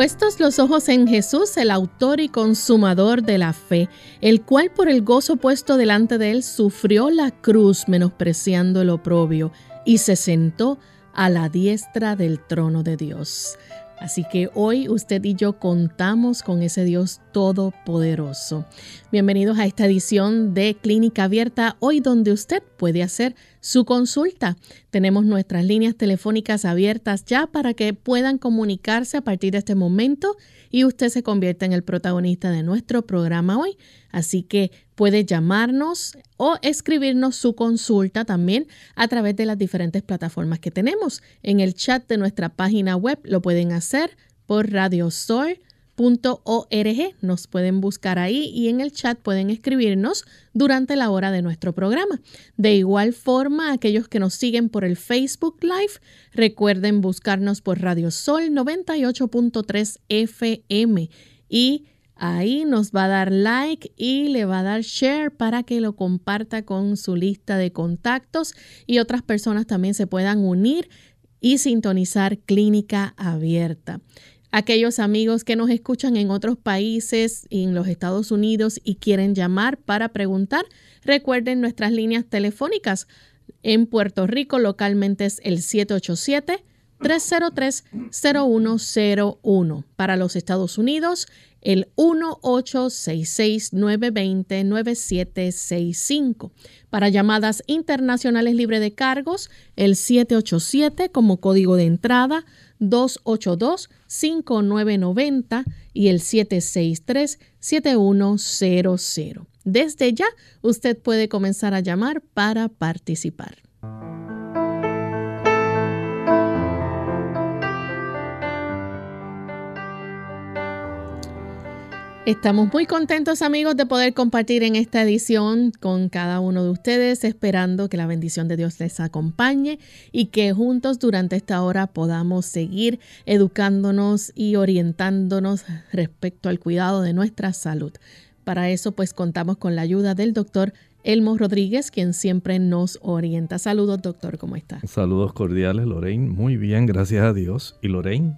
Puestos los ojos en Jesús, el autor y consumador de la fe, el cual por el gozo puesto delante de él sufrió la cruz menospreciando el oprobio y se sentó a la diestra del trono de Dios. Así que hoy usted y yo contamos con ese Dios todopoderoso. Bienvenidos a esta edición de Clínica Abierta, hoy donde usted puede hacer su consulta. Tenemos nuestras líneas telefónicas abiertas ya para que puedan comunicarse a partir de este momento y usted se convierta en el protagonista de nuestro programa hoy. Así que puede llamarnos o escribirnos su consulta también a través de las diferentes plataformas que tenemos. En el chat de nuestra página web lo pueden hacer por Radio Sol .org. Nos pueden buscar ahí y en el chat pueden escribirnos durante la hora de nuestro programa. De igual forma, aquellos que nos siguen por el Facebook Live, recuerden buscarnos por Radio Sol 98.3 FM y ahí nos va a dar like y le va a dar share para que lo comparta con su lista de contactos y otras personas también se puedan unir y sintonizar Clínica Abierta aquellos amigos que nos escuchan en otros países y en los Estados Unidos y quieren llamar para preguntar, recuerden nuestras líneas telefónicas. En Puerto Rico localmente es el 787 303-0101. Para los Estados Unidos, el 1866-920-9765. Para llamadas internacionales libre de cargos, el 787 como código de entrada 282-5990 y el 763-7100. Desde ya, usted puede comenzar a llamar para participar. Estamos muy contentos amigos de poder compartir en esta edición con cada uno de ustedes, esperando que la bendición de Dios les acompañe y que juntos durante esta hora podamos seguir educándonos y orientándonos respecto al cuidado de nuestra salud. Para eso pues contamos con la ayuda del doctor Elmo Rodríguez, quien siempre nos orienta. Saludos doctor, ¿cómo está? Saludos cordiales Lorraine, muy bien, gracias a Dios. ¿Y Lorraine?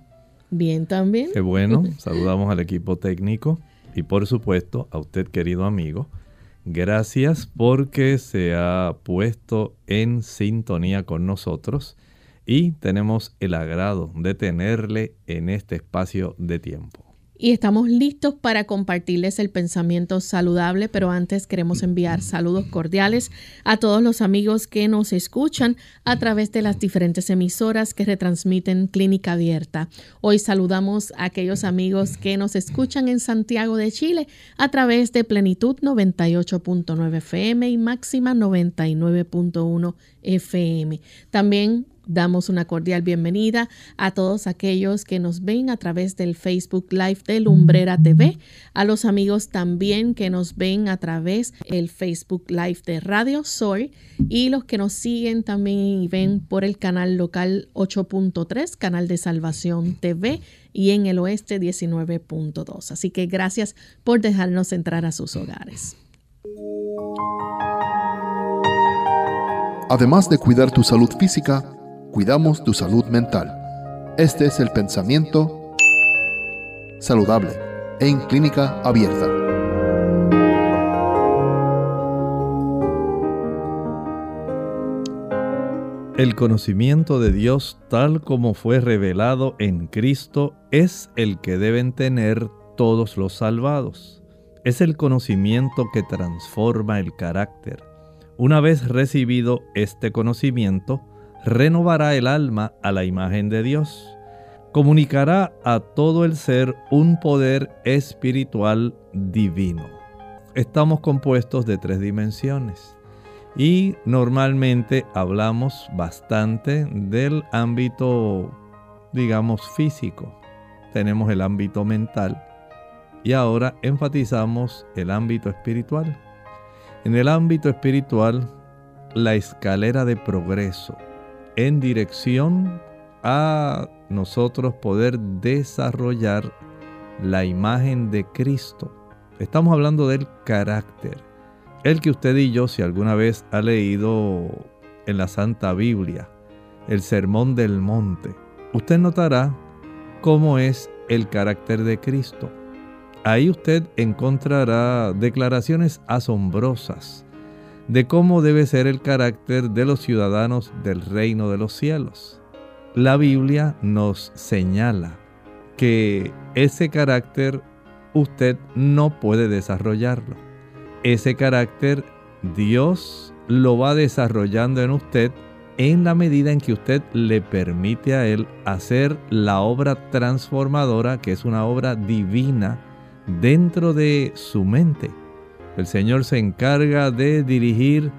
Bien también. Qué bueno, saludamos al equipo técnico y por supuesto a usted querido amigo. Gracias porque se ha puesto en sintonía con nosotros y tenemos el agrado de tenerle en este espacio de tiempo y estamos listos para compartirles el pensamiento saludable, pero antes queremos enviar saludos cordiales a todos los amigos que nos escuchan a través de las diferentes emisoras que retransmiten Clínica Abierta. Hoy saludamos a aquellos amigos que nos escuchan en Santiago de Chile a través de Plenitud 98.9 FM y Máxima 99.1 FM. También Damos una cordial bienvenida a todos aquellos que nos ven a través del Facebook Live de Lumbrera TV, a los amigos también que nos ven a través del Facebook Live de Radio Sol y los que nos siguen también y ven por el canal local 8.3, canal de Salvación TV y en el oeste 19.2. Así que gracias por dejarnos entrar a sus hogares. Además de cuidar tu salud física, cuidamos tu salud mental. Este es el pensamiento saludable en clínica abierta. El conocimiento de Dios tal como fue revelado en Cristo es el que deben tener todos los salvados. Es el conocimiento que transforma el carácter. Una vez recibido este conocimiento, renovará el alma a la imagen de Dios. Comunicará a todo el ser un poder espiritual divino. Estamos compuestos de tres dimensiones Y normalmente hablamos bastante del ámbito, digamos, físico. Tenemos el ámbito mental. Y ahora enfatizamos el ámbito espiritual. En el ámbito espiritual, la escalera de progreso en dirección a nosotros poder desarrollar la imagen de Cristo. Estamos hablando del carácter. El que usted y yo, si alguna vez ha leído en la Santa Biblia el Sermón del Monte, usted notará cómo es el carácter de Cristo. Ahí usted encontrará declaraciones asombrosas de cómo debe ser el carácter de los ciudadanos del reino de los cielos. La Biblia nos señala que ese carácter usted no puede desarrollarlo. Ese carácter Dios lo va desarrollando en usted en la medida en que usted le permite a Él hacer la obra transformadora, que es una obra divina, dentro de su mente. El Señor se encarga de dirigir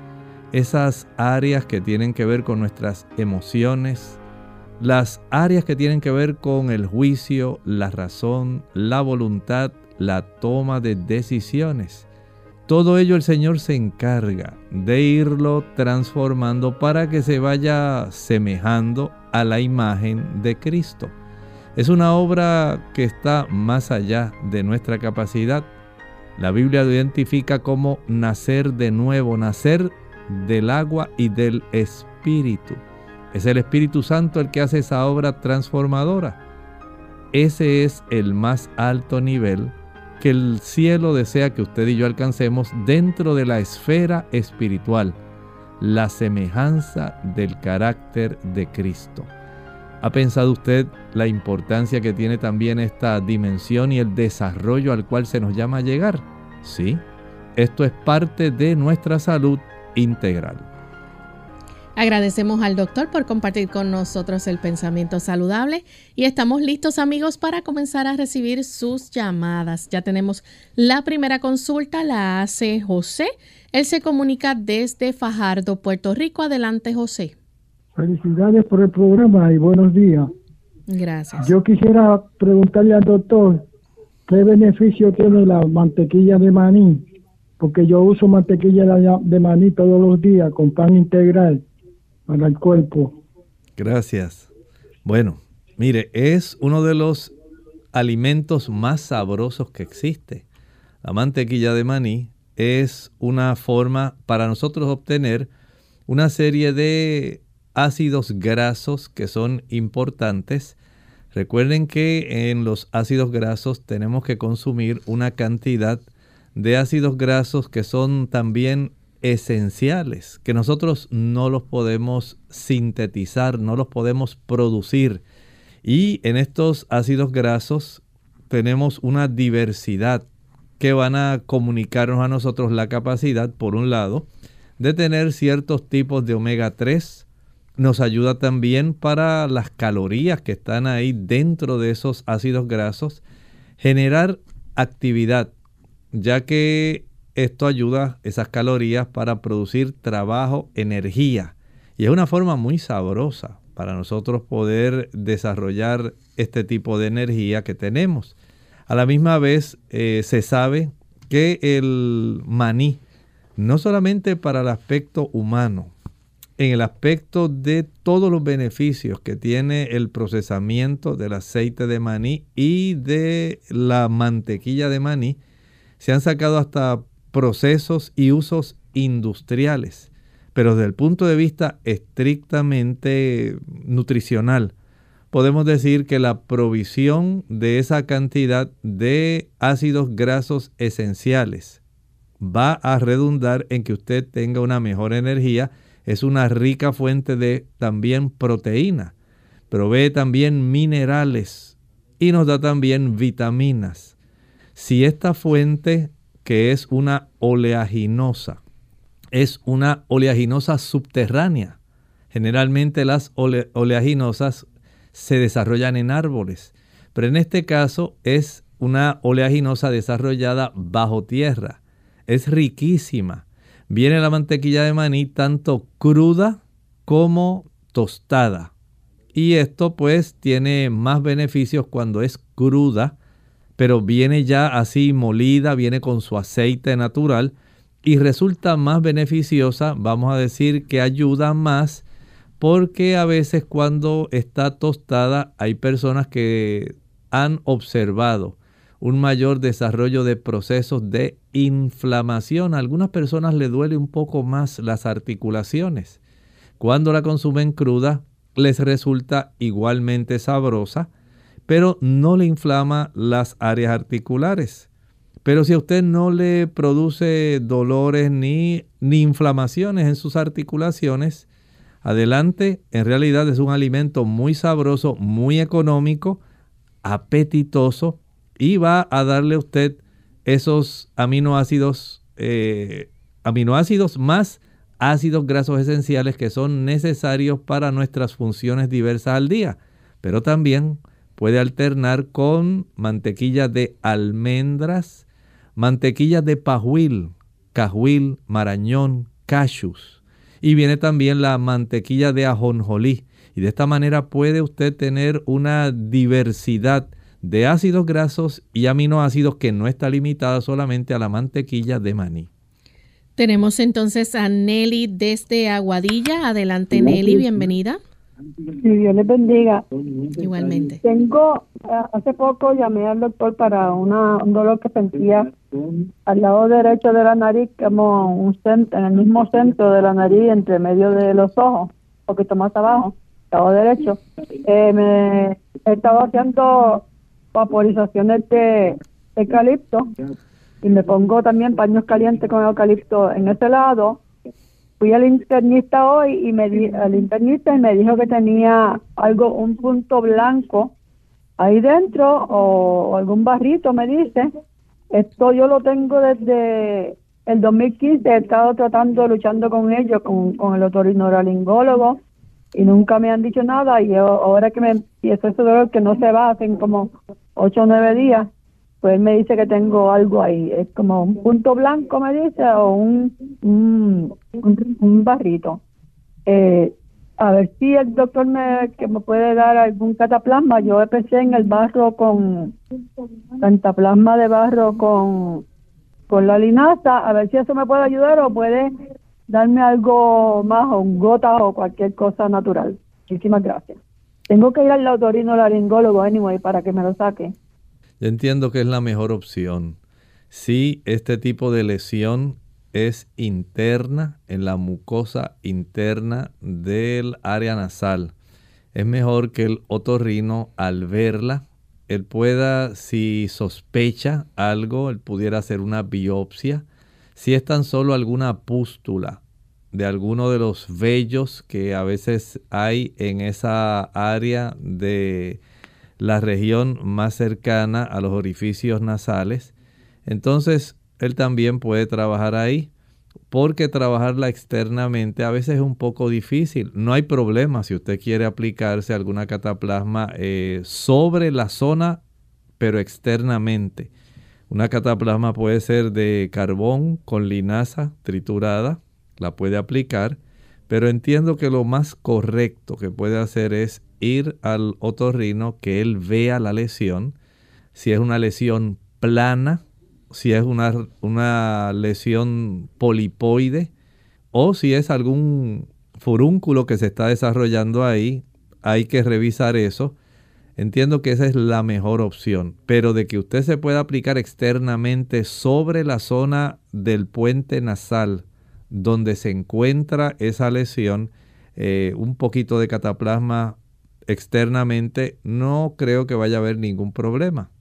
esas áreas que tienen que ver con nuestras emociones, las áreas que tienen que ver con el juicio, la razón, la voluntad, la toma de decisiones. Todo ello el Señor se encarga de irlo transformando para que se vaya semejando a la imagen de Cristo. Es una obra que está más allá de nuestra capacidad. La Biblia lo identifica como nacer de nuevo, nacer del agua y del Espíritu. Es el Espíritu Santo el que hace esa obra transformadora. Ese es el más alto nivel que el cielo desea que usted y yo alcancemos dentro de la esfera espiritual, la semejanza del carácter de Cristo. ¿Ha pensado usted la importancia que tiene también esta dimensión y el desarrollo al cual se nos llama llegar? Sí, esto es parte de nuestra salud integral. Agradecemos al doctor por compartir con nosotros el pensamiento saludable y estamos listos amigos para comenzar a recibir sus llamadas. Ya tenemos la primera consulta, la hace José. Él se comunica desde Fajardo, Puerto Rico. Adelante José. Felicidades por el programa y buenos días. Gracias. Yo quisiera preguntarle al doctor qué beneficio tiene la mantequilla de maní, porque yo uso mantequilla de maní todos los días con pan integral para el cuerpo. Gracias. Bueno, mire, es uno de los alimentos más sabrosos que existe. La mantequilla de maní es una forma para nosotros obtener una serie de ácidos grasos que son importantes. Recuerden que en los ácidos grasos tenemos que consumir una cantidad de ácidos grasos que son también esenciales, que nosotros no los podemos sintetizar, no los podemos producir. Y en estos ácidos grasos tenemos una diversidad que van a comunicarnos a nosotros la capacidad, por un lado, de tener ciertos tipos de omega 3, nos ayuda también para las calorías que están ahí dentro de esos ácidos grasos, generar actividad, ya que esto ayuda esas calorías para producir trabajo, energía. Y es una forma muy sabrosa para nosotros poder desarrollar este tipo de energía que tenemos. A la misma vez eh, se sabe que el maní, no solamente para el aspecto humano, en el aspecto de todos los beneficios que tiene el procesamiento del aceite de maní y de la mantequilla de maní, se han sacado hasta procesos y usos industriales. Pero desde el punto de vista estrictamente nutricional, podemos decir que la provisión de esa cantidad de ácidos grasos esenciales va a redundar en que usted tenga una mejor energía es una rica fuente de también proteína. Provee también minerales y nos da también vitaminas. Si esta fuente, que es una oleaginosa, es una oleaginosa subterránea, generalmente las oleaginosas se desarrollan en árboles, pero en este caso es una oleaginosa desarrollada bajo tierra. Es riquísima Viene la mantequilla de maní tanto cruda como tostada. Y esto pues tiene más beneficios cuando es cruda, pero viene ya así molida, viene con su aceite natural y resulta más beneficiosa, vamos a decir que ayuda más porque a veces cuando está tostada hay personas que han observado un mayor desarrollo de procesos de inflamación. A algunas personas le duele un poco más las articulaciones. Cuando la consumen cruda, les resulta igualmente sabrosa, pero no le inflama las áreas articulares. Pero si a usted no le produce dolores ni, ni inflamaciones en sus articulaciones, adelante, en realidad es un alimento muy sabroso, muy económico, apetitoso y va a darle a usted esos aminoácidos, eh, aminoácidos más ácidos grasos esenciales que son necesarios para nuestras funciones diversas al día. Pero también puede alternar con mantequilla de almendras, mantequilla de pajuil, cajuil, marañón, cashews. Y viene también la mantequilla de ajonjolí. Y de esta manera puede usted tener una diversidad de ácidos grasos y aminoácidos que no está limitada solamente a la mantequilla de maní. Tenemos entonces a Nelly desde Aguadilla. Adelante Nelly, bienvenida. Si Dios les bendiga. Igualmente. Tengo, eh, hace poco llamé al doctor para una, un dolor que sentía al lado derecho de la nariz, como un centro, en el mismo centro de la nariz, entre medio de los ojos, un poquito más abajo, lado derecho. Eh, me estaba haciendo vaporizaciones de eucalipto y me pongo también paños calientes con eucalipto en ese lado. Fui al internista hoy y me di, al internista y me dijo que tenía algo, un punto blanco ahí dentro o, algún barrito, me dice. Esto yo lo tengo desde el 2015, he estado tratando, luchando con ellos, con, con el otorrinolaringólogo y nunca me han dicho nada y ahora que me empiezo ese dolor que no se va, hacen como ocho o nueve días, pues me dice que tengo algo ahí, es como un punto blanco, me dice, o un, un, barrito. Eh, a ver si el doctor me, que me puede dar algún cataplasma. Yo empecé en el barro con cataplasma de barro con, con la linaza, a ver si eso me puede ayudar o puede darme algo más, o gotas o cualquier cosa natural. Muchísimas gracias. Tengo que ir al autorino laringólogo anyway para que me lo saque. Yo entiendo que es la mejor opción. Si este tipo de lesión es interna, en la mucosa interna del área nasal, es mejor que el otorrino al verla, él pueda, si sospecha algo, él pudiera hacer una biopsia. Si es tan solo alguna pústula de alguno de los vellos que a veces hay en esa área de la región más cercana a los orificios nasales. Entonces, él también puede trabajar ahí, porque trabajarla externamente a veces es un poco difícil. No hay problema si usted quiere aplicarse alguna cataplasma eh, sobre la zona, pero externamente. Una cataplasma puede ser de carbón con linaza triturada, la puede aplicar, pero entiendo que lo más correcto que puede hacer es ir al otorrino, que él vea la lesión, si es una lesión plana, si es una, una lesión polipoide o si es algún furúnculo que se está desarrollando ahí, hay que revisar eso. Entiendo que esa es la mejor opción, pero de que usted se pueda aplicar externamente sobre la zona del puente nasal donde se encuentra esa lesión, eh, un poquito de cataplasma externamente, no creo que vaya a haber ningún problema,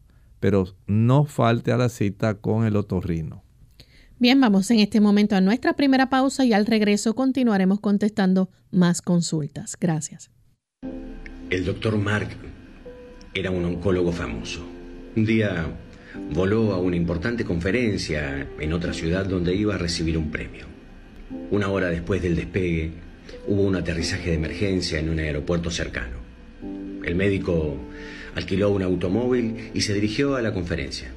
pero no falte a la cita con el otorrino. Bien, vamos en este momento a nuestra primera pausa y al regreso continuaremos contestando más consultas. Gracias. El doctor Mark era un oncólogo famoso. Un día voló a una importante conferencia en otra ciudad donde iba a recibir un premio. Una hora después del despegue, hubo un aterrizaje de emergencia en un aeropuerto cercano. El médico alquiló un automóvil y se dirigió a la conferencia.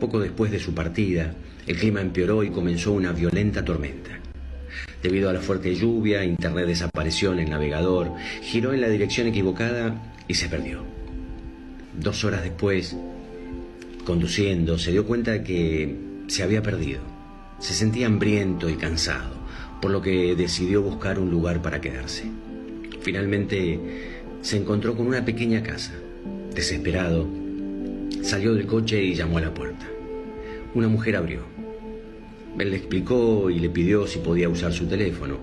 Poco después de su partida, el clima empeoró y comenzó una violenta tormenta. Debido a la fuerte lluvia, Internet desapareció en el navegador, giró en la dirección equivocada y se perdió. Dos horas después, conduciendo, se dio cuenta de que se había perdido. Se sentía hambriento y cansado, por lo que decidió buscar un lugar para quedarse. Finalmente se encontró con una pequeña casa. Desesperado, salió del coche y llamó a la puerta. Una mujer abrió. Él le explicó y le pidió si podía usar su teléfono.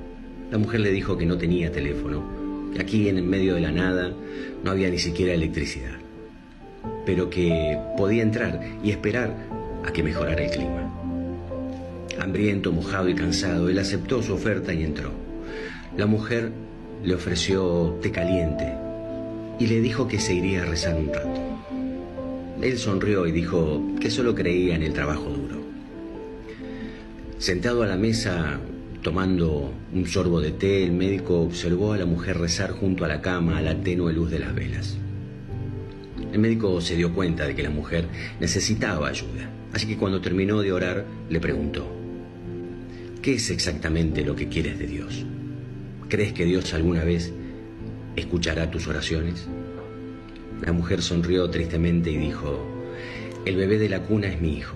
La mujer le dijo que no tenía teléfono, aquí en el medio de la nada no había ni siquiera electricidad, pero que podía entrar y esperar a que mejorara el clima. Hambriento, mojado y cansado, él aceptó su oferta y entró. La mujer le ofreció té caliente y le dijo que se iría a rezar un rato. Él sonrió y dijo que solo creía en el trabajo duro. Sentado a la mesa, tomando un sorbo de té, el médico observó a la mujer rezar junto a la cama a la tenue luz de las velas. El médico se dio cuenta de que la mujer necesitaba ayuda, así que cuando terminó de orar le preguntó, ¿qué es exactamente lo que quieres de Dios? ¿Crees que Dios alguna vez escuchará tus oraciones? La mujer sonrió tristemente y dijo, el bebé de la cuna es mi hijo.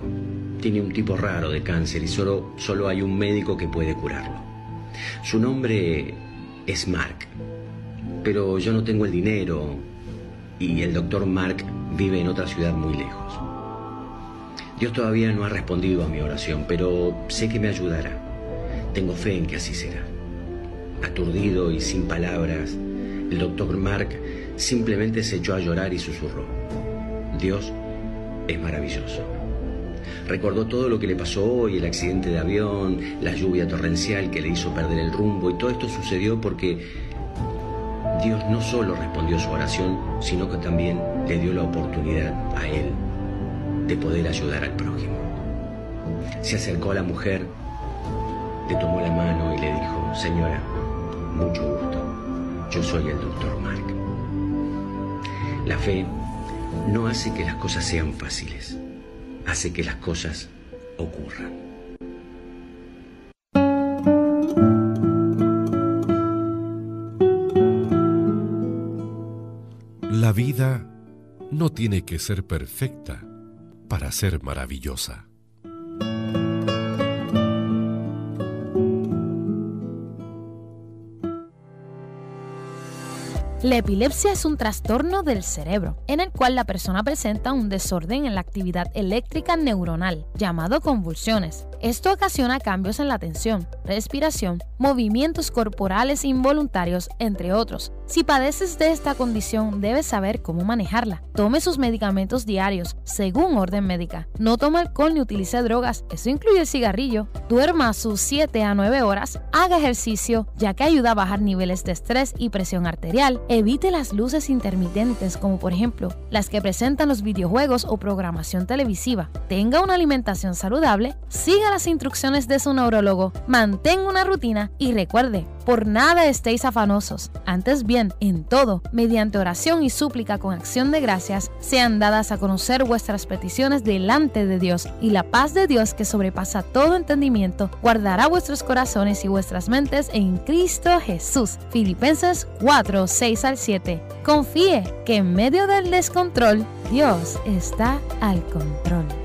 Tiene un tipo raro de cáncer y solo, solo hay un médico que puede curarlo. Su nombre es Mark, pero yo no tengo el dinero y el doctor Mark vive en otra ciudad muy lejos. Dios todavía no ha respondido a mi oración, pero sé que me ayudará. Tengo fe en que así será. Aturdido y sin palabras, el doctor Mark simplemente se echó a llorar y susurró. Dios es maravilloso. Recordó todo lo que le pasó hoy, el accidente de avión, la lluvia torrencial que le hizo perder el rumbo y todo esto sucedió porque Dios no solo respondió su oración, sino que también le dio la oportunidad a él de poder ayudar al prójimo. Se acercó a la mujer, le tomó la mano y le dijo, señora, mucho gusto, yo soy el doctor Mark. La fe no hace que las cosas sean fáciles, hace que las cosas ocurran. La vida no tiene que ser perfecta para ser maravillosa. La epilepsia es un trastorno del cerebro, en el cual la persona presenta un desorden en la actividad eléctrica neuronal, llamado convulsiones. Esto ocasiona cambios en la atención, respiración, movimientos corporales involuntarios, entre otros. Si padeces de esta condición, debes saber cómo manejarla. Tome sus medicamentos diarios, según orden médica. No tome alcohol ni utilice drogas, eso incluye el cigarrillo. Duerma sus 7 a 9 horas, haga ejercicio, ya que ayuda a bajar niveles de estrés y presión arterial. Evite las luces intermitentes, como por ejemplo las que presentan los videojuegos o programación televisiva. Tenga una alimentación saludable, siga las instrucciones de su neurólogo, mantenga una rutina y recuerde, por nada estéis afanosos. Antes bien, en todo, mediante oración y súplica con acción de gracias, sean dadas a conocer vuestras peticiones delante de Dios, y la paz de Dios que sobrepasa todo entendimiento, guardará vuestros corazones y vuestras mentes en Cristo Jesús. Filipenses 4, 6 al 7. Confíe que en medio del descontrol, Dios está al control.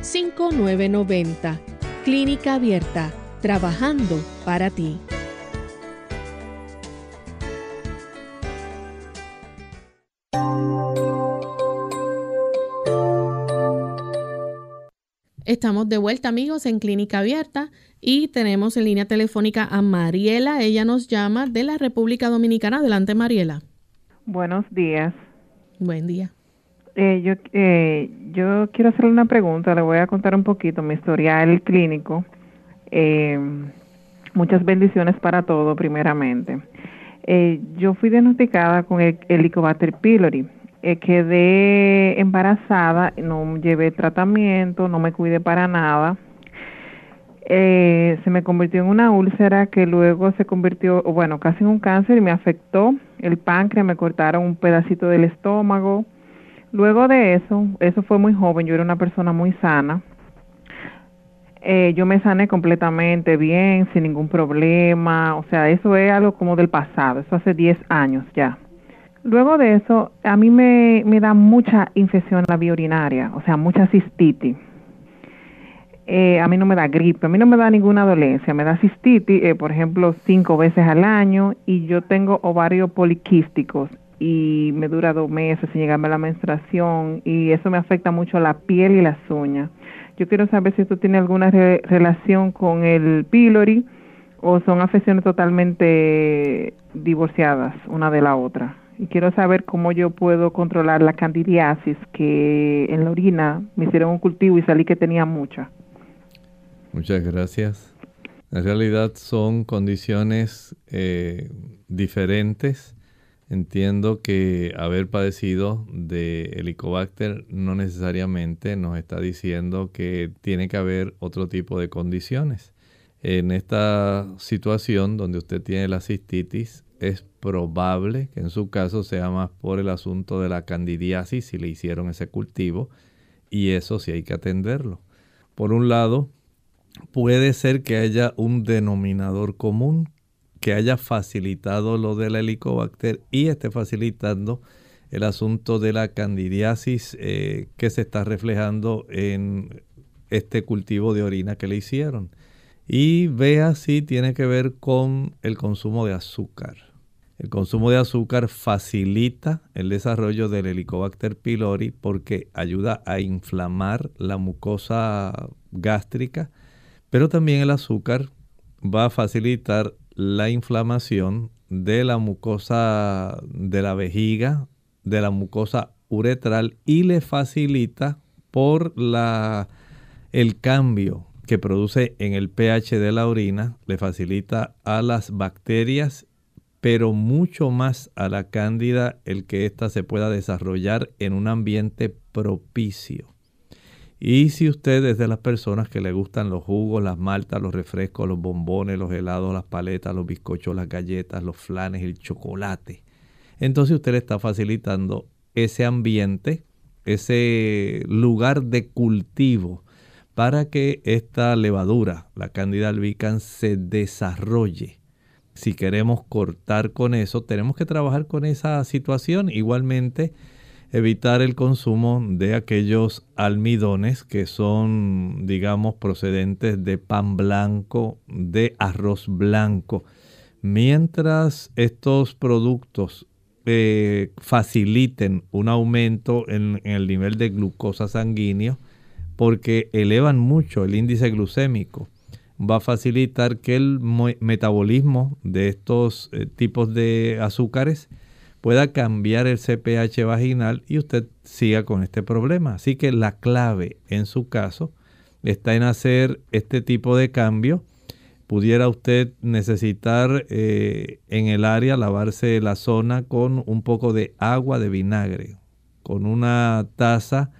787-282-5990. Clínica Abierta, trabajando para ti. Estamos de vuelta amigos en Clínica Abierta y tenemos en línea telefónica a Mariela. Ella nos llama de la República Dominicana. Adelante Mariela. Buenos días. Buen día. Eh, yo, eh, yo quiero hacerle una pregunta, le voy a contar un poquito mi historial clínico. Eh, muchas bendiciones para todo, primeramente. Eh, yo fui diagnosticada con el Helicobacter pylori. Eh, quedé embarazada, no llevé tratamiento, no me cuidé para nada. Eh, se me convirtió en una úlcera que luego se convirtió, bueno, casi en un cáncer y me afectó el páncreas, me cortaron un pedacito del estómago. Luego de eso, eso fue muy joven, yo era una persona muy sana. Eh, yo me sané completamente bien, sin ningún problema, o sea, eso es algo como del pasado, eso hace 10 años ya. Luego de eso, a mí me, me da mucha infección la vía urinaria, o sea, mucha cistitis. Eh, a mí no me da gripe, a mí no me da ninguna dolencia, me da cistitis, eh, por ejemplo, cinco veces al año y yo tengo ovarios poliquísticos y me dura dos meses sin llegarme a la menstruación y eso me afecta mucho la piel y las uñas. Yo quiero saber si esto tiene alguna relación con el pylori o son afecciones totalmente divorciadas una de la otra. Y quiero saber cómo yo puedo controlar la candidiasis que en la orina me hicieron un cultivo y salí que tenía mucha. Muchas gracias. En realidad son condiciones eh, diferentes Entiendo que haber padecido de Helicobacter no necesariamente nos está diciendo que tiene que haber otro tipo de condiciones. En esta situación donde usted tiene la cistitis, es probable que en su caso sea más por el asunto de la candidiasis si le hicieron ese cultivo y eso sí hay que atenderlo. Por un lado, puede ser que haya un denominador común que haya facilitado lo del helicobacter y esté facilitando el asunto de la candidiasis eh, que se está reflejando en este cultivo de orina que le hicieron. Y vea si tiene que ver con el consumo de azúcar. El consumo de azúcar facilita el desarrollo del Helicobacter pylori porque ayuda a inflamar la mucosa gástrica, pero también el azúcar va a facilitar la inflamación de la mucosa de la vejiga, de la mucosa uretral y le facilita por la, el cambio que produce en el pH de la orina, le facilita a las bacterias, pero mucho más a la cándida el que ésta se pueda desarrollar en un ambiente propicio. Y si usted es de las personas que le gustan los jugos, las maltas, los refrescos, los bombones, los helados, las paletas, los bizcochos, las galletas, los flanes, el chocolate, entonces usted le está facilitando ese ambiente, ese lugar de cultivo para que esta levadura, la Candida albicans, se desarrolle. Si queremos cortar con eso, tenemos que trabajar con esa situación. Igualmente, evitar el consumo de aquellos almidones que son, digamos, procedentes de pan blanco, de arroz blanco. Mientras estos productos eh, faciliten un aumento en, el nivel de glucosa sanguíneo, porque elevan mucho el índice glucémico, va a facilitar que el metabolismo de estos eh, tipos de azúcares pueda cambiar el CPH vaginal y usted siga con este problema. Así que la clave en su caso está en hacer este tipo de cambio. Pudiera usted necesitar eh, en el área lavarse la zona con un poco de agua de vinagre. Con una taza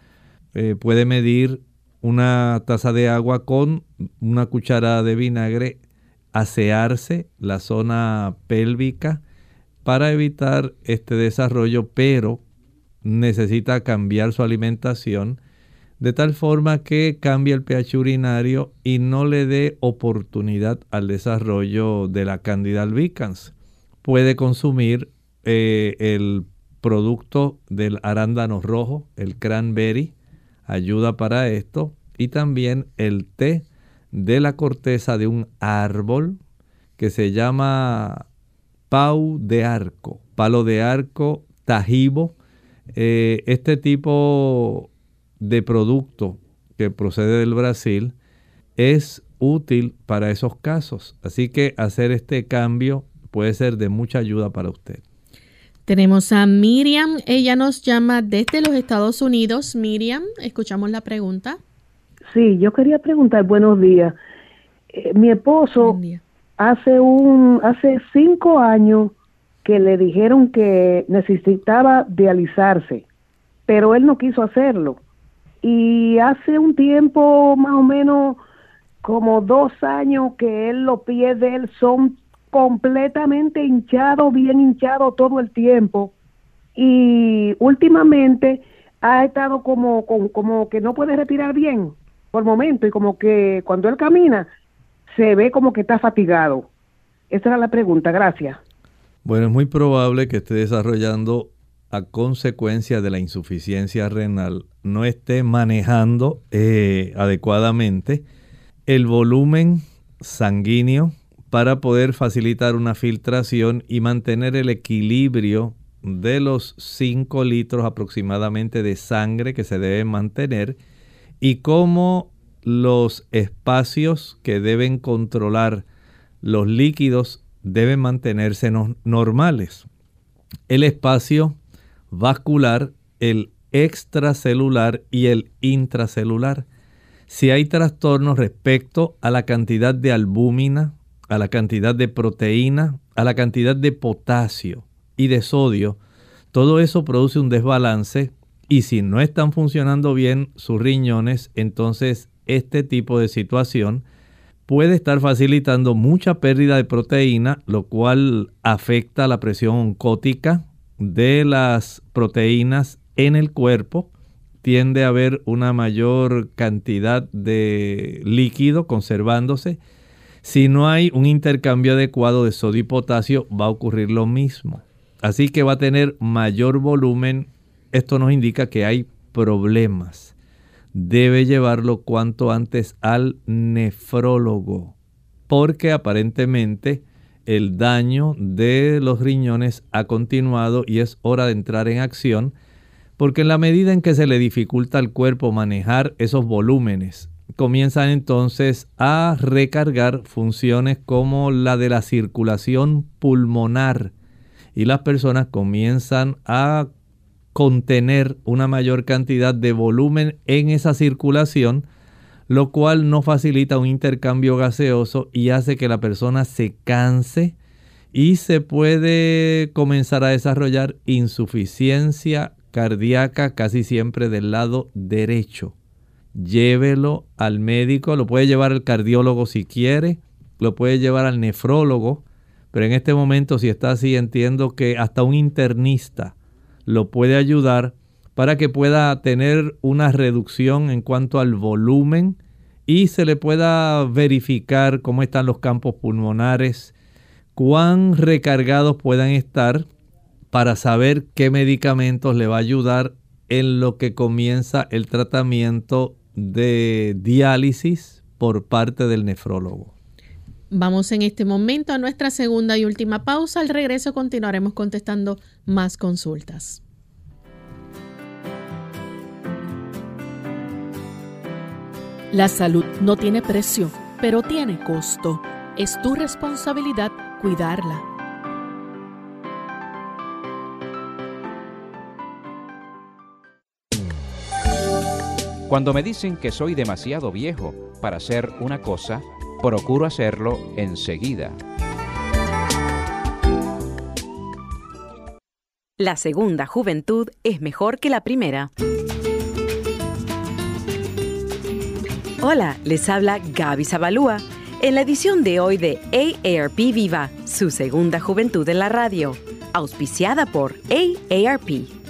eh, puede medir una taza de agua con una cucharada de vinagre, asearse la zona pélvica, para evitar este desarrollo, pero necesita cambiar su alimentación de tal forma que cambie el pH urinario y no le dé oportunidad al desarrollo de la Candida albicans. Puede consumir eh, el producto del arándano rojo, el cranberry, ayuda para esto, y también el té de la corteza de un árbol que se llama pau de arco, palo de arco, tajibo. Eh, este tipo de producto que procede del Brasil es útil para esos casos. Así que hacer este cambio puede ser de mucha ayuda para usted. Tenemos a Miriam, ella nos llama desde los Estados Unidos. Miriam, escuchamos la pregunta. Sí, yo quería preguntar, buenos días. Eh, mi esposo hace un hace cinco años que le dijeron que necesitaba dializarse, pero él no quiso hacerlo. Y hace un tiempo, más o menos como dos años, que él los pies de él son completamente hinchados, bien hinchados todo el tiempo. Y últimamente ha estado como, como, que no puede respirar bien por momento y como que cuando él camina se ve como que está fatigado. Esa era la pregunta, gracias. Bueno, es muy probable que esté desarrollando a consecuencia de la insuficiencia renal, no esté manejando eh, adecuadamente el volumen sanguíneo para poder facilitar una filtración y mantener el equilibrio de los 5 litros aproximadamente de sangre que se debe mantener y cómo los espacios que deben controlar los líquidos deben mantenerse normales. El espacio vascular, el extracelular y el intracelular. Si hay trastornos respecto a la cantidad de albúmina, a la cantidad de proteína, a la cantidad de potasio y de sodio, todo eso produce un desbalance y si no están funcionando bien sus riñones, entonces este tipo de situación puede estar facilitando mucha pérdida de proteína, lo cual afecta la presión oncótica de las proteínas en el cuerpo. Tiende a haber una mayor cantidad de líquido conservándose. Si no hay un intercambio adecuado de sodio y potasio, va a ocurrir lo mismo. Así que va a tener mayor volumen esto nos indica que hay problemas. Debe llevarlo cuanto antes al nefrólogo, porque aparentemente el daño de los riñones ha continuado y es hora de entrar en acción, porque en la medida en que se le dificulta al cuerpo manejar esos volúmenes, comienzan entonces a recargar funciones como la de la circulación pulmonar y las personas comienzan a contener una mayor cantidad de volumen en esa circulación, lo cual no facilita un intercambio gaseoso y hace que la persona se canse y se puede comenzar a desarrollar insuficiencia cardíaca casi siempre del lado derecho. Llévelo al médico, lo puede llevar al cardiólogo si quiere, lo puede llevar al nefrólogo, pero en este momento si está así entiendo que hasta un internista lo puede ayudar para que pueda tener una reducción en cuanto al volumen y se le pueda verificar cómo están los campos pulmonares, cuán recargados puedan estar para saber qué medicamentos le va a ayudar en lo que comienza el tratamiento de diálisis por parte del nefrólogo. Vamos en este momento a nuestra segunda y última pausa. Al regreso continuaremos contestando más consultas. La salud no tiene precio, pero tiene costo. Es tu responsabilidad cuidarla. Cuando me dicen que soy demasiado viejo para hacer una cosa, procuro hacerlo enseguida. La segunda juventud es mejor que la primera. Hola, les habla Gaby Zabalúa en la edición de hoy de AARP Viva, su segunda juventud en la radio, auspiciada por AARP.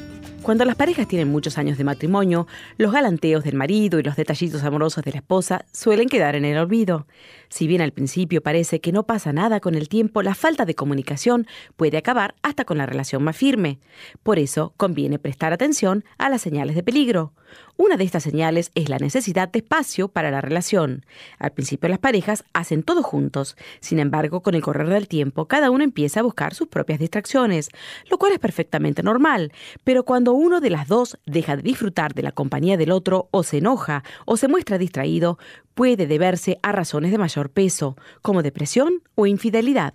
Cuando las parejas tienen muchos años de matrimonio, los galanteos del marido y los detallitos amorosos de la esposa suelen quedar en el olvido. Si bien al principio parece que no pasa nada con el tiempo, la falta de comunicación puede acabar hasta con la relación más firme. Por eso conviene prestar atención a las señales de peligro. Una de estas señales es la necesidad de espacio para la relación. Al principio las parejas hacen todo juntos, sin embargo con el correr del tiempo cada uno empieza a buscar sus propias distracciones, lo cual es perfectamente normal, pero cuando uno de las dos deja de disfrutar de la compañía del otro o se enoja o se muestra distraído, puede deberse a razones de mayor peso, como depresión o infidelidad.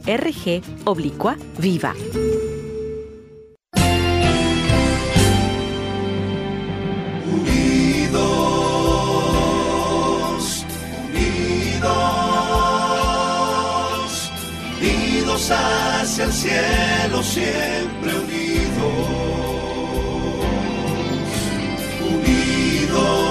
oblicua viva. Unidos, unidos, unidos hacia el cielo, siempre unidos.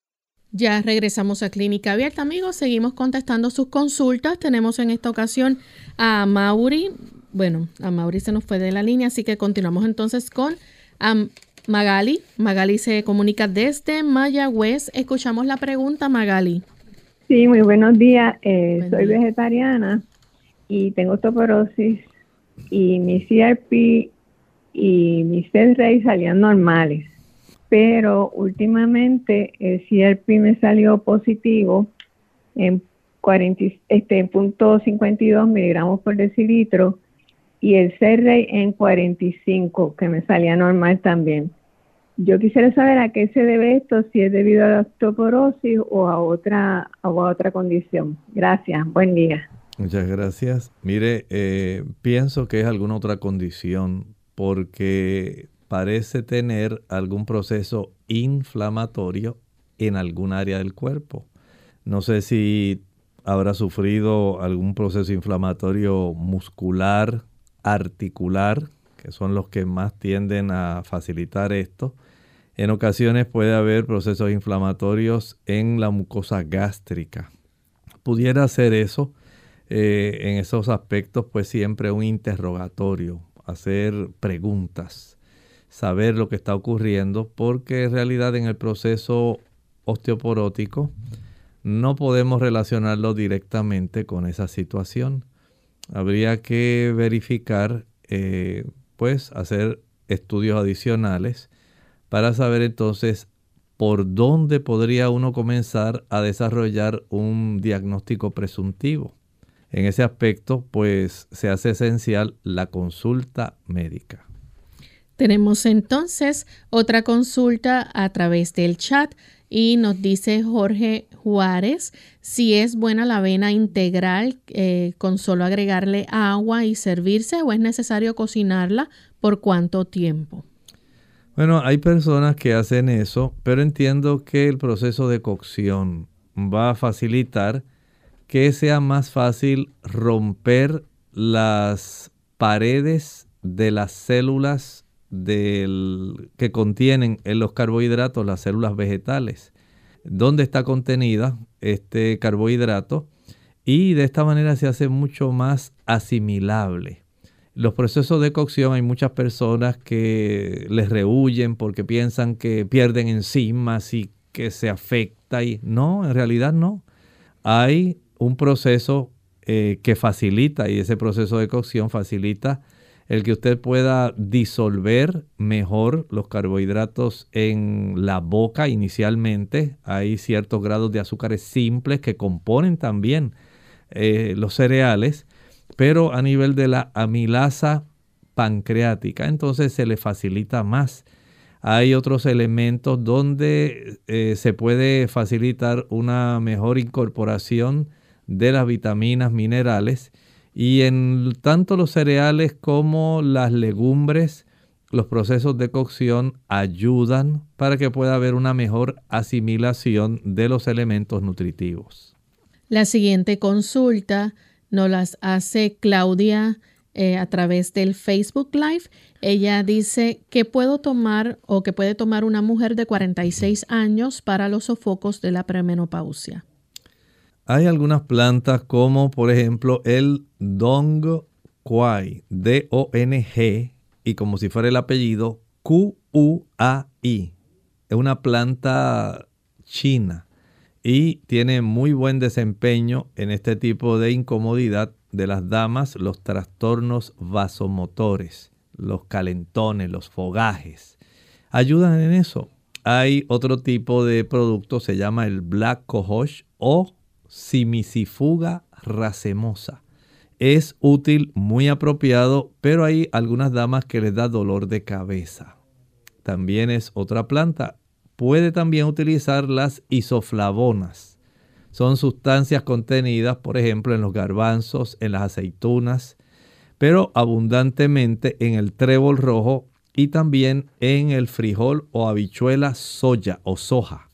Ya regresamos a Clínica Abierta, amigos. Seguimos contestando sus consultas. Tenemos en esta ocasión a Mauri. Bueno, a Mauri se nos fue de la línea, así que continuamos entonces con Magali. Magali se comunica desde Mayagüez. Escuchamos la pregunta, Magali. Sí, muy buenos días. Eh, soy vegetariana y tengo osteoporosis y mi CRP y mi C-Ray salían normales pero últimamente el CRP me salió positivo en 40, este, punto 52 miligramos por decilitro y el C-Ray en 45, que me salía normal también. Yo quisiera saber a qué se debe esto, si es debido a la osteoporosis o a otra, a otra condición. Gracias, buen día. Muchas gracias. Mire, eh, pienso que es alguna otra condición porque parece tener algún proceso inflamatorio en algún área del cuerpo. No sé si habrá sufrido algún proceso inflamatorio muscular, articular, que son los que más tienden a facilitar esto. En ocasiones puede haber procesos inflamatorios en la mucosa gástrica. Pudiera ser eso. Eh, en esos aspectos, pues siempre un interrogatorio, hacer preguntas saber lo que está ocurriendo, porque en realidad en el proceso osteoporótico no podemos relacionarlo directamente con esa situación. Habría que verificar, eh, pues hacer estudios adicionales para saber entonces por dónde podría uno comenzar a desarrollar un diagnóstico presuntivo. En ese aspecto, pues se hace esencial la consulta médica. Tenemos entonces otra consulta a través del chat y nos dice Jorge Juárez si es buena la avena integral eh, con solo agregarle agua y servirse o es necesario cocinarla por cuánto tiempo. Bueno, hay personas que hacen eso, pero entiendo que el proceso de cocción va a facilitar que sea más fácil romper las paredes de las células del, que contienen en los carbohidratos las células vegetales, donde está contenida este carbohidrato y de esta manera se hace mucho más asimilable. Los procesos de cocción hay muchas personas que les rehuyen porque piensan que pierden enzimas y que se afecta y no, en realidad no. Hay un proceso eh, que facilita y ese proceso de cocción facilita el que usted pueda disolver mejor los carbohidratos en la boca inicialmente. Hay ciertos grados de azúcares simples que componen también eh, los cereales, pero a nivel de la amilasa pancreática, entonces se le facilita más. Hay otros elementos donde eh, se puede facilitar una mejor incorporación de las vitaminas, minerales y en tanto los cereales como las legumbres, los procesos de cocción ayudan para que pueda haber una mejor asimilación de los elementos nutritivos. La siguiente consulta nos las hace Claudia eh, a través del Facebook Live. Ella dice que puedo tomar o que puede tomar una mujer de 46 años para los sofocos de la premenopausia. Hay algunas plantas como por ejemplo el Dong Quai, D-O-N-G, y como si fuera el apellido, Q-U-A-I. Es una planta china y tiene muy buen desempeño en este tipo de incomodidad de las damas, los trastornos vasomotores, los calentones, los fogajes. Ayudan en eso. Hay otro tipo de producto, se llama el Black Cohosh o Simisifuga racemosa. Es útil, muy apropiado, pero hay algunas damas que les da dolor de cabeza. También es otra planta, puede también utilizar las isoflavonas. Son sustancias contenidas, por ejemplo, en los garbanzos, en las aceitunas, pero abundantemente en el trébol rojo y también en el frijol o habichuela soya o soja.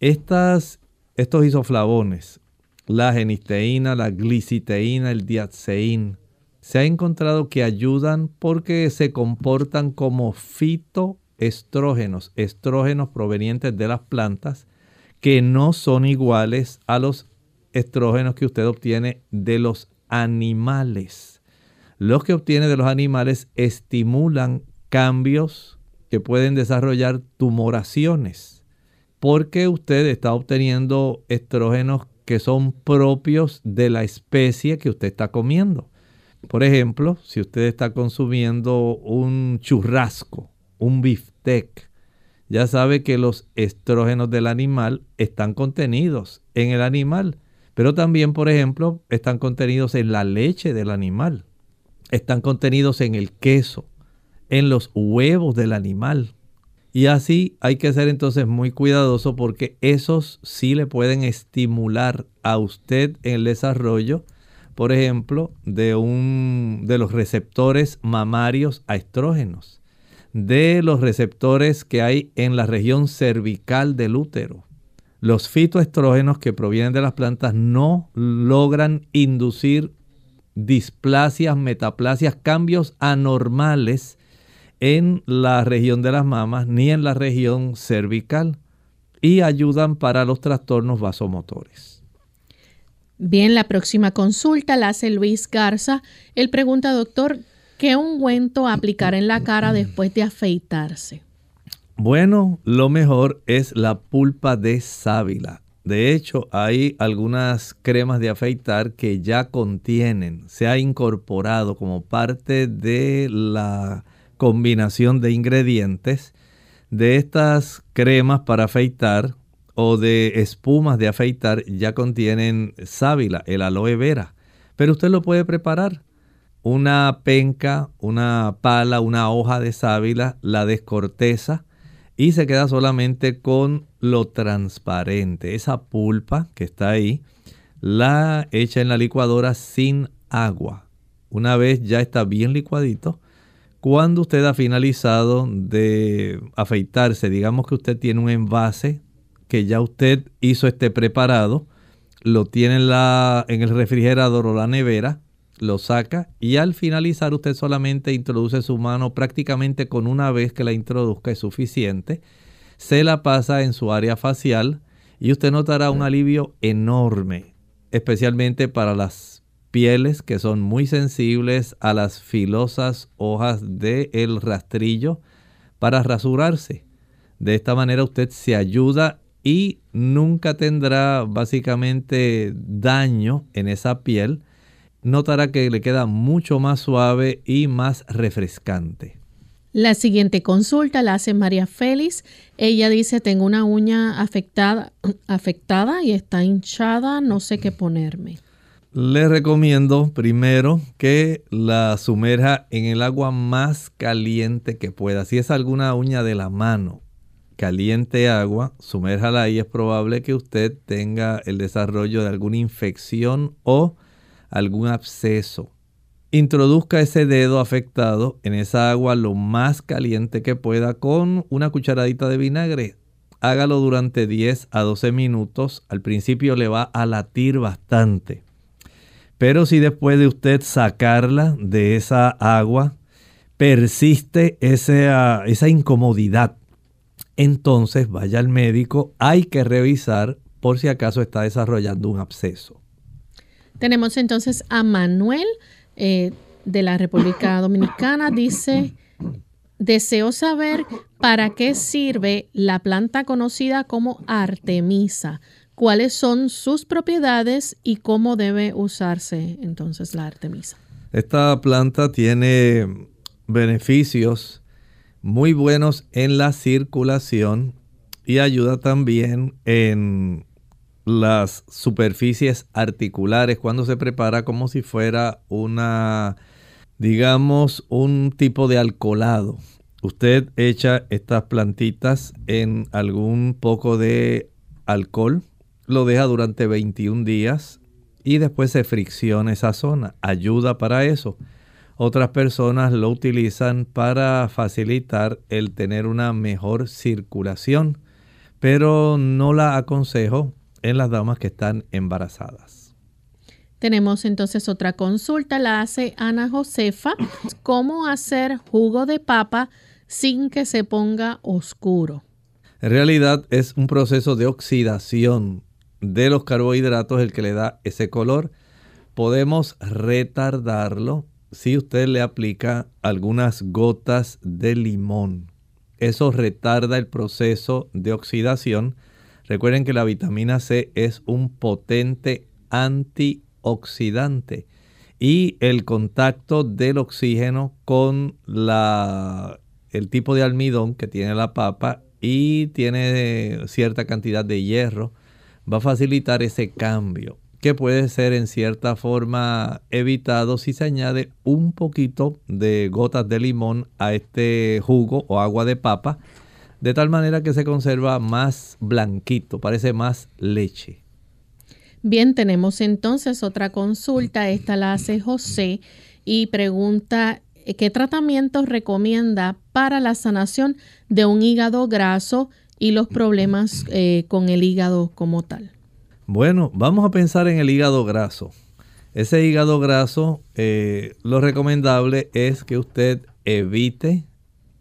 Estas, estos isoflavones, la genisteína, la gliciteína, el diaceín, se ha encontrado que ayudan porque se comportan como fito estrógenos, estrógenos provenientes de las plantas, que no son iguales a los estrógenos que usted obtiene de los animales. Los que obtiene de los animales estimulan cambios que pueden desarrollar tumoraciones, porque usted está obteniendo estrógenos que son propios de la especie que usted está comiendo. Por ejemplo, si usted está consumiendo un churrasco, un biftec, ya sabe que los estrógenos del animal están contenidos en el animal, pero también, por ejemplo, están contenidos en la leche del animal, están contenidos en el queso, en los huevos del animal. Y así hay que ser entonces muy cuidadoso porque esos sí le pueden estimular a usted el desarrollo, por ejemplo, de, un, de los receptores mamarios a estrógenos de los receptores que hay en la región cervical del útero. Los fitoestrógenos que provienen de las plantas no logran inducir displasias, metaplasias, cambios anormales en la región de las mamas ni en la región cervical y ayudan para los trastornos vasomotores. Bien, la próxima consulta la hace Luis Garza. Él pregunta, doctor, ¿Qué ungüento aplicar en la cara después de afeitarse? Bueno, lo mejor es la pulpa de sábila. De hecho, hay algunas cremas de afeitar que ya contienen, se ha incorporado como parte de la combinación de ingredientes de estas cremas para afeitar o de espumas de afeitar ya contienen sábila, el aloe vera. Pero usted lo puede preparar una penca, una pala, una hoja de sábila, la descorteza y se queda solamente con lo transparente. Esa pulpa que está ahí, la echa en la licuadora sin agua. Una vez ya está bien licuadito, cuando usted ha finalizado de afeitarse, digamos que usted tiene un envase que ya usted hizo este preparado, lo tiene en, la, en el refrigerador o la nevera, lo saca y al finalizar usted solamente introduce su mano prácticamente con una vez que la introduzca es suficiente. Se la pasa en su área facial y usted notará un alivio enorme, especialmente para las pieles que son muy sensibles a las filosas hojas del rastrillo para rasurarse. De esta manera usted se ayuda y nunca tendrá básicamente daño en esa piel notará que le queda mucho más suave y más refrescante. La siguiente consulta la hace María Félix. Ella dice, tengo una uña afectada, afectada y está hinchada, no sé qué ponerme. Le recomiendo primero que la sumerja en el agua más caliente que pueda. Si es alguna uña de la mano, caliente agua, sumérjala y es probable que usted tenga el desarrollo de alguna infección o algún absceso. Introduzca ese dedo afectado en esa agua lo más caliente que pueda con una cucharadita de vinagre. Hágalo durante 10 a 12 minutos. Al principio le va a latir bastante. Pero si después de usted sacarla de esa agua, persiste esa, esa incomodidad, entonces vaya al médico, hay que revisar por si acaso está desarrollando un absceso. Tenemos entonces a Manuel eh, de la República Dominicana, dice, deseo saber para qué sirve la planta conocida como Artemisa, cuáles son sus propiedades y cómo debe usarse entonces la Artemisa. Esta planta tiene beneficios muy buenos en la circulación y ayuda también en las superficies articulares cuando se prepara como si fuera una, digamos, un tipo de alcoholado. Usted echa estas plantitas en algún poco de alcohol, lo deja durante 21 días y después se fricciona esa zona. Ayuda para eso. Otras personas lo utilizan para facilitar el tener una mejor circulación, pero no la aconsejo en las damas que están embarazadas. Tenemos entonces otra consulta, la hace Ana Josefa. ¿Cómo hacer jugo de papa sin que se ponga oscuro? En realidad es un proceso de oxidación de los carbohidratos el que le da ese color. Podemos retardarlo si usted le aplica algunas gotas de limón. Eso retarda el proceso de oxidación. Recuerden que la vitamina C es un potente antioxidante y el contacto del oxígeno con la, el tipo de almidón que tiene la papa y tiene cierta cantidad de hierro va a facilitar ese cambio que puede ser en cierta forma evitado si se añade un poquito de gotas de limón a este jugo o agua de papa, de tal manera que se conserva más blanquito, parece más leche. Bien, tenemos entonces otra consulta, esta la hace José y pregunta qué tratamientos recomienda para la sanación de un hígado graso y los problemas eh, con el hígado como tal. Bueno, vamos a pensar en el hígado graso. Ese hígado graso, eh, lo recomendable es que usted evite,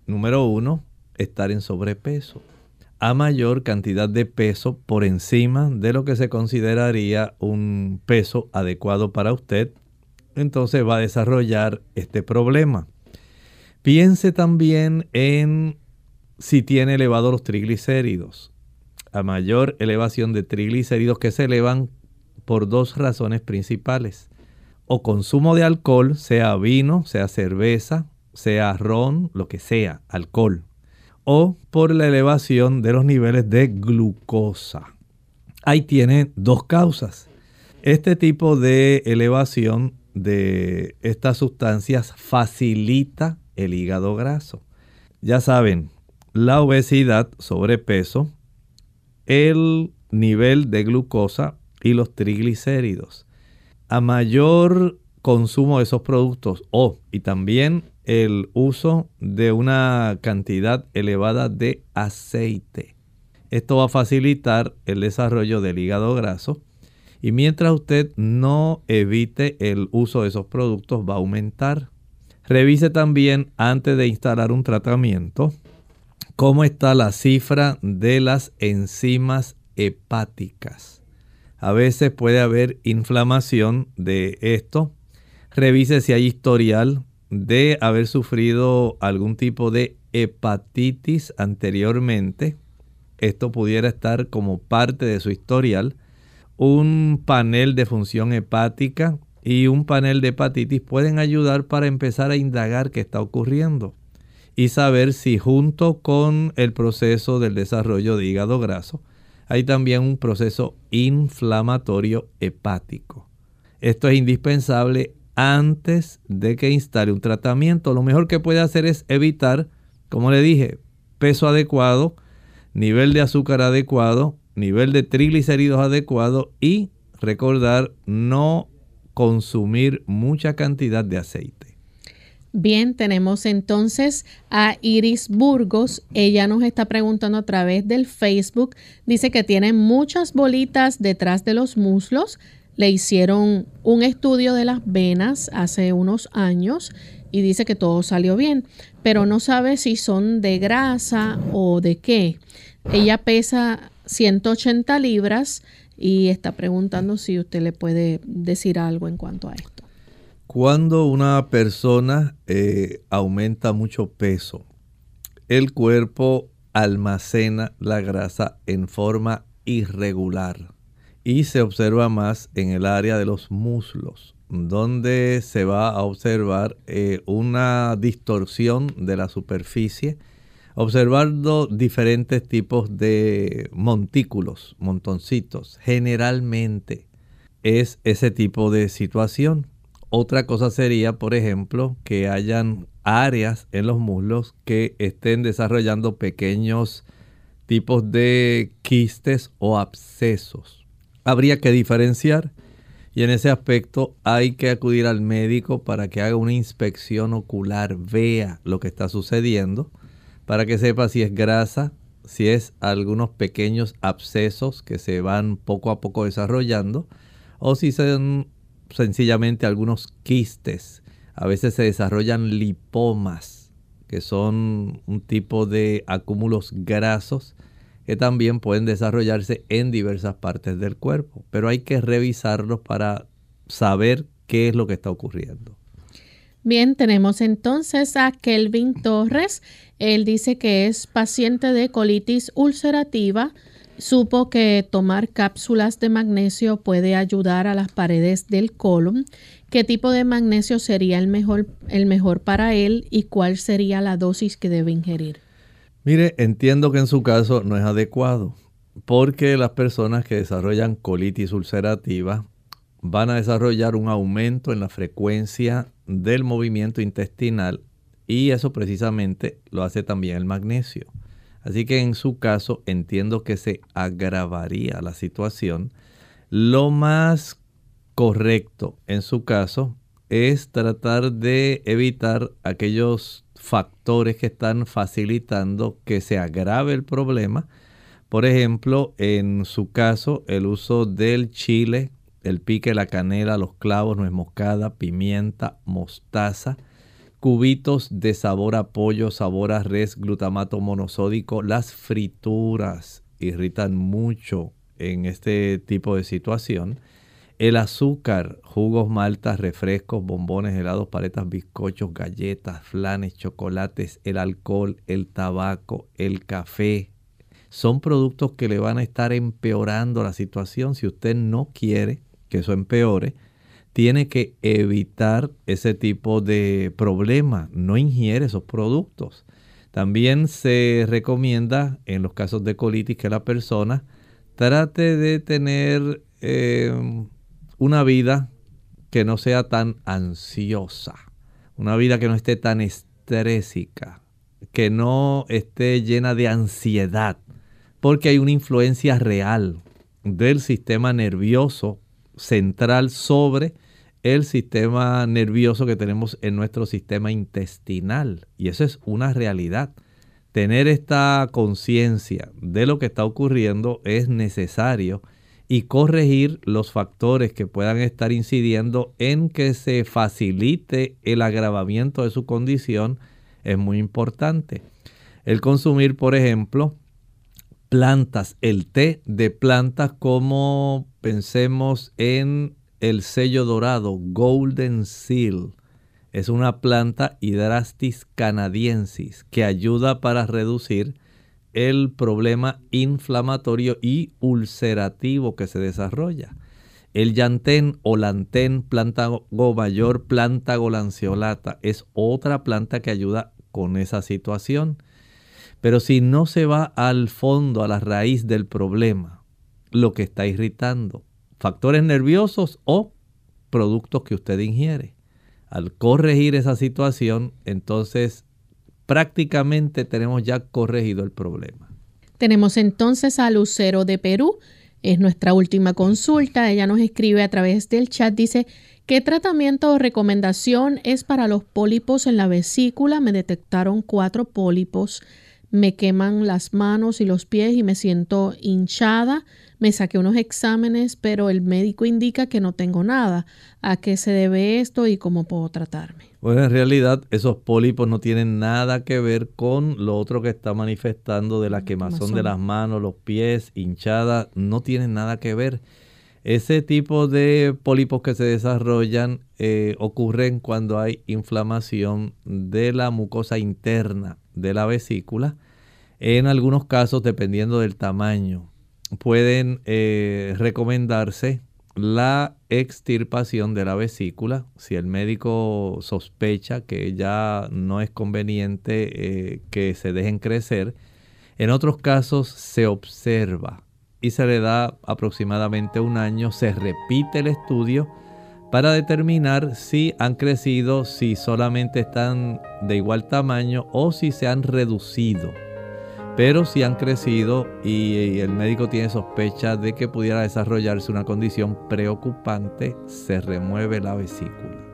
número uno, estar en sobrepeso. A mayor cantidad de peso por encima de lo que se consideraría un peso adecuado para usted, entonces va a desarrollar este problema. Piense también en si tiene elevados los triglicéridos a mayor elevación de triglicéridos que se elevan por dos razones principales. O consumo de alcohol, sea vino, sea cerveza, sea ron, lo que sea, alcohol. O por la elevación de los niveles de glucosa. Ahí tiene dos causas. Este tipo de elevación de estas sustancias facilita el hígado graso. Ya saben, la obesidad, sobrepeso, el nivel de glucosa y los triglicéridos. A mayor consumo de esos productos o y también el uso de una cantidad elevada de aceite. Esto va a facilitar el desarrollo del hígado graso y mientras usted no evite el uso de esos productos va a aumentar. Revise también antes de instalar un tratamiento cómo está la cifra de las enzimas hepáticas. A veces puede haber inflamación de esto. Revise si hay historial de haber sufrido algún tipo de hepatitis anteriormente. Esto pudiera estar como parte de su historial. Un panel de función hepática y un panel de hepatitis pueden ayudar para empezar a indagar qué está ocurriendo y saber si junto con el proceso del desarrollo de hígado graso hay también un proceso inflamatorio hepático. Esto es indispensable antes de que instale un tratamiento. Lo mejor que puede hacer es evitar, como le dije, peso adecuado, nivel de azúcar adecuado, nivel de triglicéridos adecuado y recordar no consumir mucha cantidad de aceite. Bien, tenemos entonces a Iris Burgos. Ella nos está preguntando a través del Facebook. Dice que tiene muchas bolitas detrás de los muslos. Le hicieron un estudio de las venas hace unos años y dice que todo salió bien, pero no sabe si son de grasa o de qué. Ella pesa 180 libras y está preguntando si usted le puede decir algo en cuanto a esto. Cuando una persona eh, aumenta mucho peso, el cuerpo almacena la grasa en forma irregular y se observa más en el área de los muslos, donde se va a observar eh, una distorsión de la superficie, observando diferentes tipos de montículos, montoncitos. Generalmente es ese tipo de situación. Otra cosa sería, por ejemplo, que hayan áreas en los muslos que estén desarrollando pequeños tipos de quistes o abscesos. Habría que diferenciar y en ese aspecto hay que acudir al médico para que haga una inspección ocular, vea lo que está sucediendo, para que sepa si es grasa, si es algunos pequeños abscesos que se van poco a poco desarrollando, o si son sencillamente algunos quistes a veces se desarrollan lipomas, que son un tipo de acúmulos grasos que también pueden desarrollarse en diversas partes del cuerpo, pero hay que revisarlos para saber qué es lo que está ocurriendo. Bien, tenemos entonces a Kelvin Torres. Él dice que es paciente de colitis ulcerativa. Supo que tomar cápsulas de magnesio puede ayudar a las paredes del colon qué tipo de magnesio sería el mejor, el mejor para él y cuál sería la dosis que debe ingerir. Mire, entiendo que en su caso no es adecuado, porque las personas que desarrollan colitis ulcerativa van a desarrollar un aumento en la frecuencia del movimiento intestinal y eso precisamente lo hace también el magnesio. Así que en su caso entiendo que se agravaría la situación. Lo más correcto en su caso es tratar de evitar aquellos factores que están facilitando que se agrave el problema. Por ejemplo, en su caso, el uso del chile, el pique, la canela, los clavos, nuez moscada, pimienta, mostaza, cubitos de sabor a pollo, sabor a res, glutamato monosódico, las frituras irritan mucho en este tipo de situación. El azúcar, jugos, maltas, refrescos, bombones, helados, paletas, bizcochos, galletas, flanes, chocolates, el alcohol, el tabaco, el café, son productos que le van a estar empeorando la situación. Si usted no quiere que eso empeore, tiene que evitar ese tipo de problema. No ingiere esos productos. También se recomienda en los casos de colitis que la persona trate de tener eh, una vida que no sea tan ansiosa, una vida que no esté tan estrésica, que no esté llena de ansiedad, porque hay una influencia real del sistema nervioso central sobre el sistema nervioso que tenemos en nuestro sistema intestinal. Y eso es una realidad. Tener esta conciencia de lo que está ocurriendo es necesario y corregir los factores que puedan estar incidiendo en que se facilite el agravamiento de su condición es muy importante. El consumir, por ejemplo, plantas, el té de plantas como pensemos en el sello dorado, Golden Seal. Es una planta Hydrastis canadiensis que ayuda para reducir el problema inflamatorio y ulcerativo que se desarrolla. El llantén o lantén plantago mayor, plantago lanceolata, es otra planta que ayuda con esa situación. Pero si no se va al fondo, a la raíz del problema, lo que está irritando, factores nerviosos o productos que usted ingiere, al corregir esa situación, entonces prácticamente tenemos ya corregido el problema. Tenemos entonces a Lucero de Perú. Es nuestra última consulta. Ella nos escribe a través del chat. Dice, ¿qué tratamiento o recomendación es para los pólipos en la vesícula? Me detectaron cuatro pólipos. Me queman las manos y los pies y me siento hinchada. Me saqué unos exámenes, pero el médico indica que no tengo nada. ¿A qué se debe esto y cómo puedo tratarme? Bueno, en realidad esos pólipos no tienen nada que ver con lo otro que está manifestando de la quemazón de las manos, los pies, hinchada, no tienen nada que ver. Ese tipo de pólipos que se desarrollan eh, ocurren cuando hay inflamación de la mucosa interna de la vesícula. En algunos casos, dependiendo del tamaño, pueden eh, recomendarse la extirpación de la vesícula. Si el médico sospecha que ya no es conveniente eh, que se dejen crecer, en otros casos se observa y se le da aproximadamente un año, se repite el estudio para determinar si han crecido, si solamente están de igual tamaño o si se han reducido. Pero si han crecido y el médico tiene sospecha de que pudiera desarrollarse una condición preocupante, se remueve la vesícula.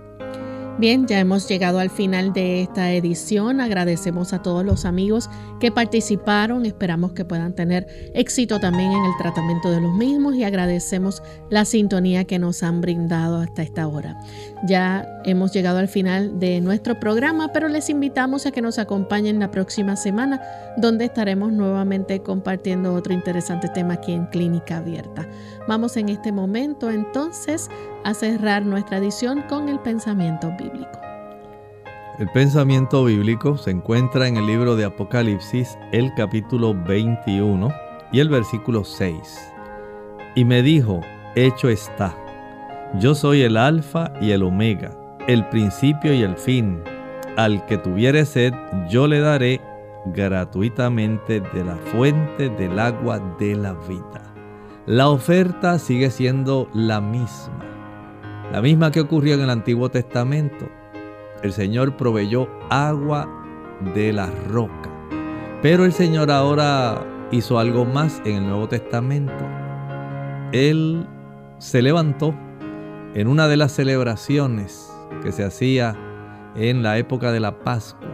Bien, ya hemos llegado al final de esta edición. Agradecemos a todos los amigos que participaron. Esperamos que puedan tener éxito también en el tratamiento de los mismos y agradecemos la sintonía que nos han brindado hasta esta hora. Ya hemos llegado al final de nuestro programa, pero les invitamos a que nos acompañen la próxima semana, donde estaremos nuevamente compartiendo otro interesante tema aquí en Clínica Abierta. Vamos en este momento entonces a cerrar nuestra edición con el pensamiento bíblico. El pensamiento bíblico se encuentra en el libro de Apocalipsis, el capítulo 21 y el versículo 6. Y me dijo, hecho está, yo soy el alfa y el omega, el principio y el fin. Al que tuviere sed, yo le daré gratuitamente de la fuente del agua de la vida. La oferta sigue siendo la misma la misma que ocurrió en el Antiguo Testamento. El Señor proveyó agua de la roca. Pero el Señor ahora hizo algo más en el Nuevo Testamento. Él se levantó en una de las celebraciones que se hacía en la época de la Pascua.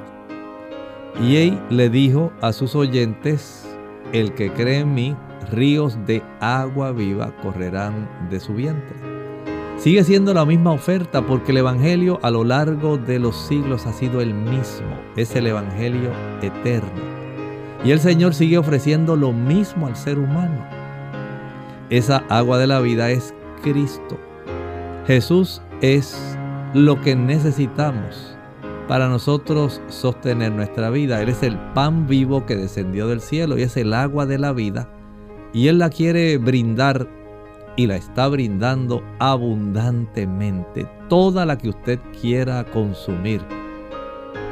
Y él le dijo a sus oyentes, el que cree en mí, ríos de agua viva correrán de su vientre. Sigue siendo la misma oferta porque el Evangelio a lo largo de los siglos ha sido el mismo. Es el Evangelio eterno. Y el Señor sigue ofreciendo lo mismo al ser humano. Esa agua de la vida es Cristo. Jesús es lo que necesitamos para nosotros sostener nuestra vida. Él es el pan vivo que descendió del cielo y es el agua de la vida. Y Él la quiere brindar y la está brindando abundantemente, toda la que usted quiera consumir.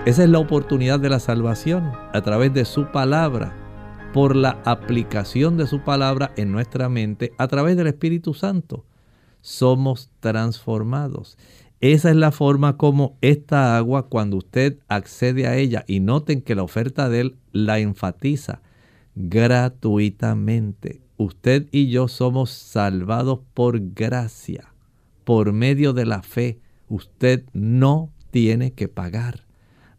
Esa es la oportunidad de la salvación a través de su palabra, por la aplicación de su palabra en nuestra mente a través del Espíritu Santo. Somos transformados. Esa es la forma como esta agua, cuando usted accede a ella, y noten que la oferta de él la enfatiza gratuitamente usted y yo somos salvados por gracia, por medio de la fe. Usted no tiene que pagar,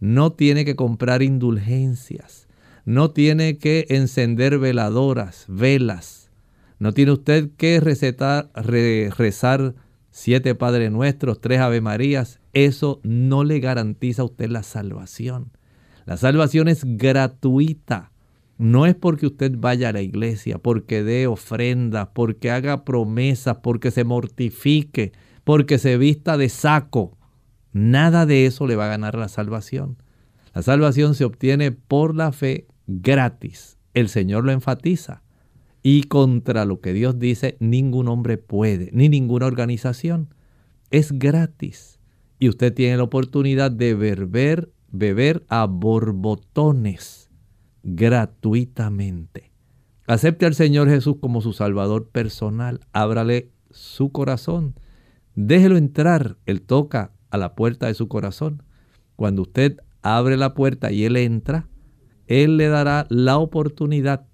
no tiene que comprar indulgencias, no tiene que encender veladoras, velas, no tiene usted que recetar, rezar siete Padre Nuestros, tres Ave Marías. Eso no le garantiza a usted la salvación. La salvación es gratuita no es porque usted vaya a la iglesia, porque dé ofrendas, porque haga promesas, porque se mortifique, porque se vista de saco. Nada de eso le va a ganar la salvación. La salvación se obtiene por la fe gratis. El Señor lo enfatiza. Y contra lo que Dios dice, ningún hombre puede, ni ninguna organización. Es gratis. Y usted tiene la oportunidad de beber, beber a borbotones gratuitamente. Acepte al Señor Jesús como su Salvador personal. Ábrale su corazón. Déjelo entrar. Él toca a la puerta de su corazón. Cuando usted abre la puerta y Él entra, Él le dará la oportunidad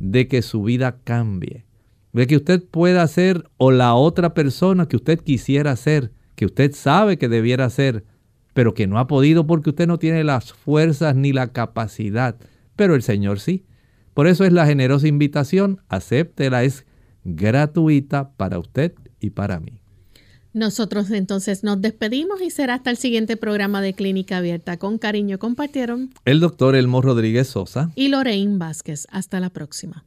de que su vida cambie. De que usted pueda ser o la otra persona que usted quisiera ser, que usted sabe que debiera ser, pero que no ha podido porque usted no tiene las fuerzas ni la capacidad pero el Señor sí. Por eso es la generosa invitación, acéptela, es gratuita para usted y para mí. Nosotros entonces nos despedimos y será hasta el siguiente programa de Clínica Abierta. Con cariño compartieron el doctor Elmo Rodríguez Sosa y Lorraine Vázquez. Hasta la próxima.